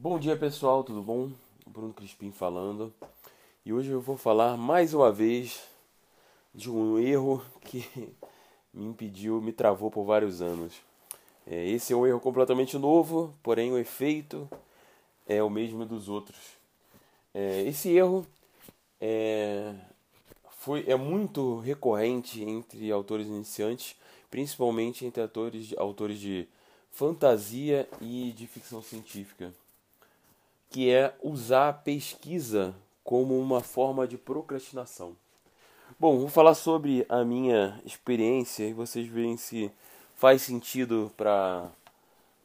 Bom dia pessoal, tudo bom? Bruno Crispim falando. E hoje eu vou falar mais uma vez de um erro que me impediu, me travou por vários anos. É, esse é um erro completamente novo, porém o efeito é o mesmo dos outros. É, esse erro é, foi, é muito recorrente entre autores iniciantes, principalmente entre autores, autores de fantasia e de ficção científica, que é usar a pesquisa como uma forma de procrastinação. Bom, vou falar sobre a minha experiência e vocês veem se faz sentido para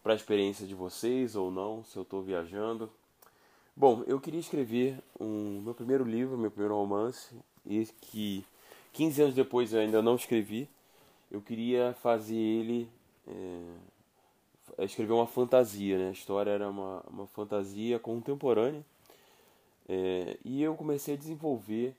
a experiência de vocês ou não, se eu estou viajando. Bom, eu queria escrever um meu primeiro livro, meu primeiro romance, e que 15 anos depois eu ainda não escrevi. Eu queria fazer ele é, escrever uma fantasia, né? A história era uma, uma fantasia contemporânea. É, e eu comecei a desenvolver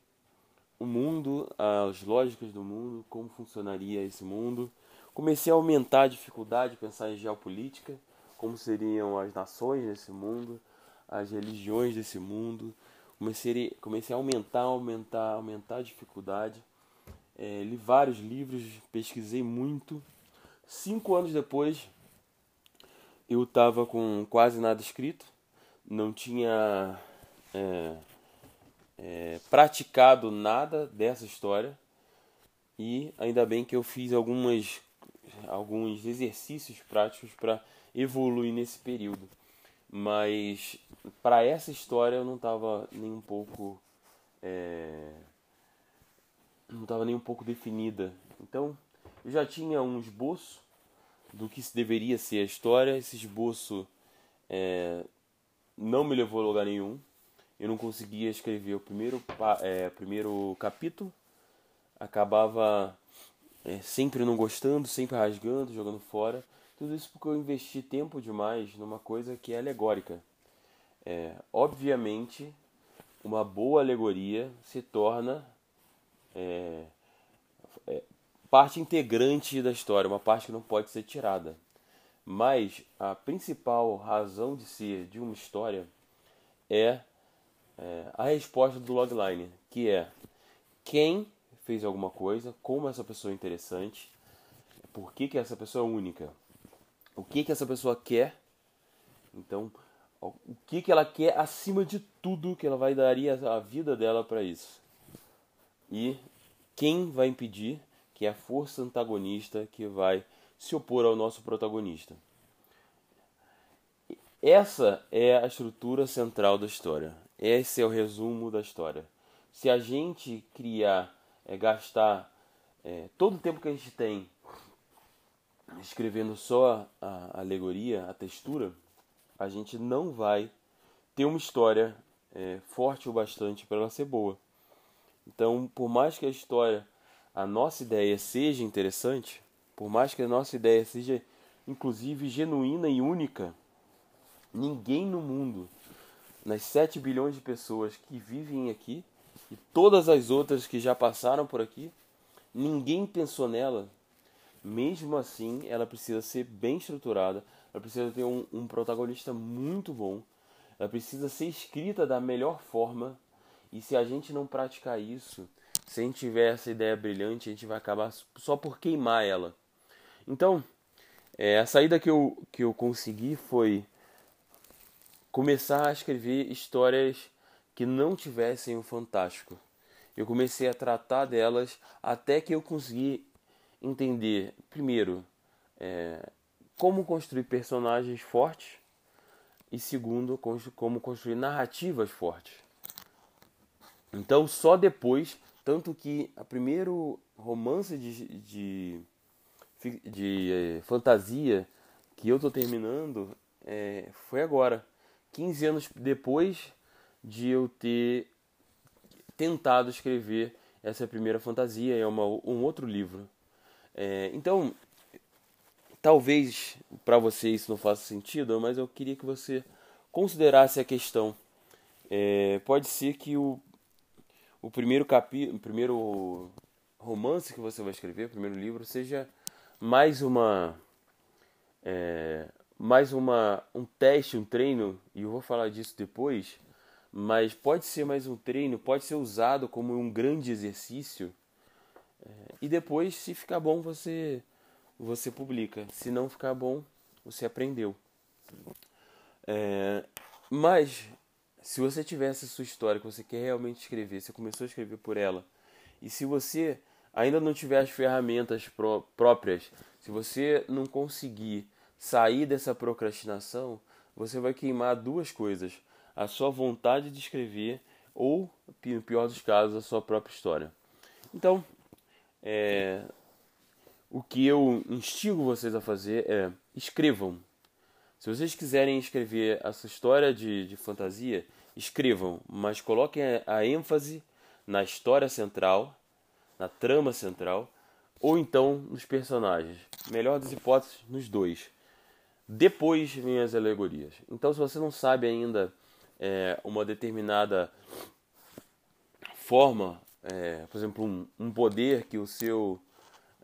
o mundo, as lógicas do mundo, como funcionaria esse mundo. Comecei a aumentar a dificuldade de pensar em geopolítica, como seriam as nações nesse mundo, as religiões desse mundo. Comecei, comecei a aumentar, aumentar, aumentar a dificuldade. É, li vários livros, pesquisei muito. Cinco anos depois, eu estava com quase nada escrito, não tinha é, é, praticado nada dessa história e ainda bem que eu fiz algumas alguns exercícios práticos para evoluir nesse período. Mas para essa história eu não estava nem um pouco é, não estava nem um pouco definida. Então eu já tinha um esboço do que deveria ser a história. Esse esboço é, não me levou a lugar nenhum. Eu não conseguia escrever o primeiro, é, primeiro capítulo. Acabava é, sempre não gostando, sempre rasgando, jogando fora. Tudo isso porque eu investi tempo demais numa coisa que é alegórica. É, obviamente, uma boa alegoria se torna é, é, parte integrante da história, uma parte que não pode ser tirada. Mas a principal razão de ser de uma história é, é a resposta do logline, que é quem fez alguma coisa, como essa pessoa é interessante, por que, que essa pessoa é única, o que, que essa pessoa quer. Então, o que, que ela quer acima de tudo que ela vai daria a vida dela para isso. E quem vai impedir que é a força antagonista que vai se opor ao nosso protagonista. Essa é a estrutura central da história. Esse é o resumo da história. Se a gente criar é, gastar é, todo o tempo que a gente tem escrevendo só a, alegoria, a textura, a gente não vai ter uma história é, forte o bastante para ela ser boa. Então, por mais que a história, a nossa ideia seja interessante, por mais que a nossa ideia seja inclusive genuína e única, ninguém no mundo, nas 7 bilhões de pessoas que vivem aqui, e todas as outras que já passaram por aqui, ninguém pensou nela. Mesmo assim, ela precisa ser bem estruturada, ela precisa ter um, um protagonista muito bom, ela precisa ser escrita da melhor forma. E se a gente não praticar isso, se a gente tiver essa ideia brilhante, a gente vai acabar só por queimar ela. Então, é, a saída que eu, que eu consegui foi começar a escrever histórias que não tivessem o fantástico. Eu comecei a tratar delas até que eu consegui entender, primeiro, é, como construir personagens fortes e, segundo, como construir narrativas fortes. Então, só depois, tanto que a primeiro romance de, de, de, de é, fantasia que eu estou terminando é, foi agora. 15 anos depois de eu ter tentado escrever essa primeira fantasia, é uma, um outro livro. É, então, talvez para você isso não faça sentido, mas eu queria que você considerasse a questão. É, pode ser que o, o primeiro capítulo, o primeiro romance que você vai escrever, o primeiro livro, seja mais uma é, mais uma, um teste, um treino, e eu vou falar disso depois, mas pode ser mais um treino, pode ser usado como um grande exercício. É, e depois, se ficar bom, você, você publica. Se não ficar bom, você aprendeu. É, mas, se você tivesse sua história que você quer realmente escrever, você começou a escrever por ela, e se você ainda não tiver as ferramentas pró próprias, se você não conseguir sair dessa procrastinação, você vai queimar duas coisas: a sua vontade de escrever ou, no pior dos casos, a sua própria história. Então, é, o que eu instigo vocês a fazer é escrevam. Se vocês quiserem escrever essa história de, de fantasia, escrevam, mas coloquem a, a ênfase na história central, na trama central, ou então nos personagens. Melhor das hipóteses, nos dois. Depois vem as alegorias. Então, se você não sabe ainda é, uma determinada forma, é, por exemplo, um, um, poder que o seu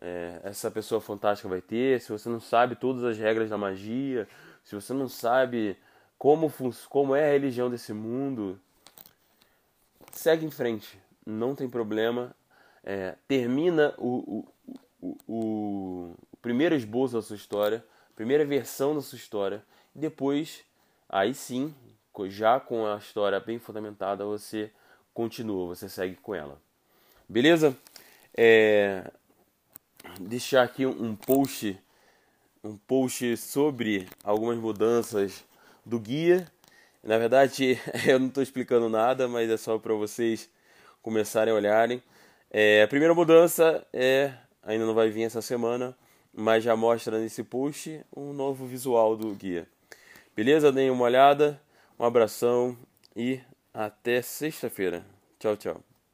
é, essa pessoa fantástica vai ter, se você não sabe todas as regras da magia, se você não sabe como, como é a religião desse mundo, segue em frente, não tem problema. É, termina o, o, o, o primeiro esboço da sua história primeira versão da sua história, e depois, aí sim, já com a história bem fundamentada, você continua, você segue com ela. Beleza? É... Deixar aqui um post, um post sobre algumas mudanças do guia. Na verdade, eu não estou explicando nada, mas é só para vocês começarem a olharem. É, a primeira mudança é, ainda não vai vir essa semana, mas já mostra nesse post um novo visual do guia. Beleza? Deem uma olhada, um abração e até sexta-feira. Tchau, tchau.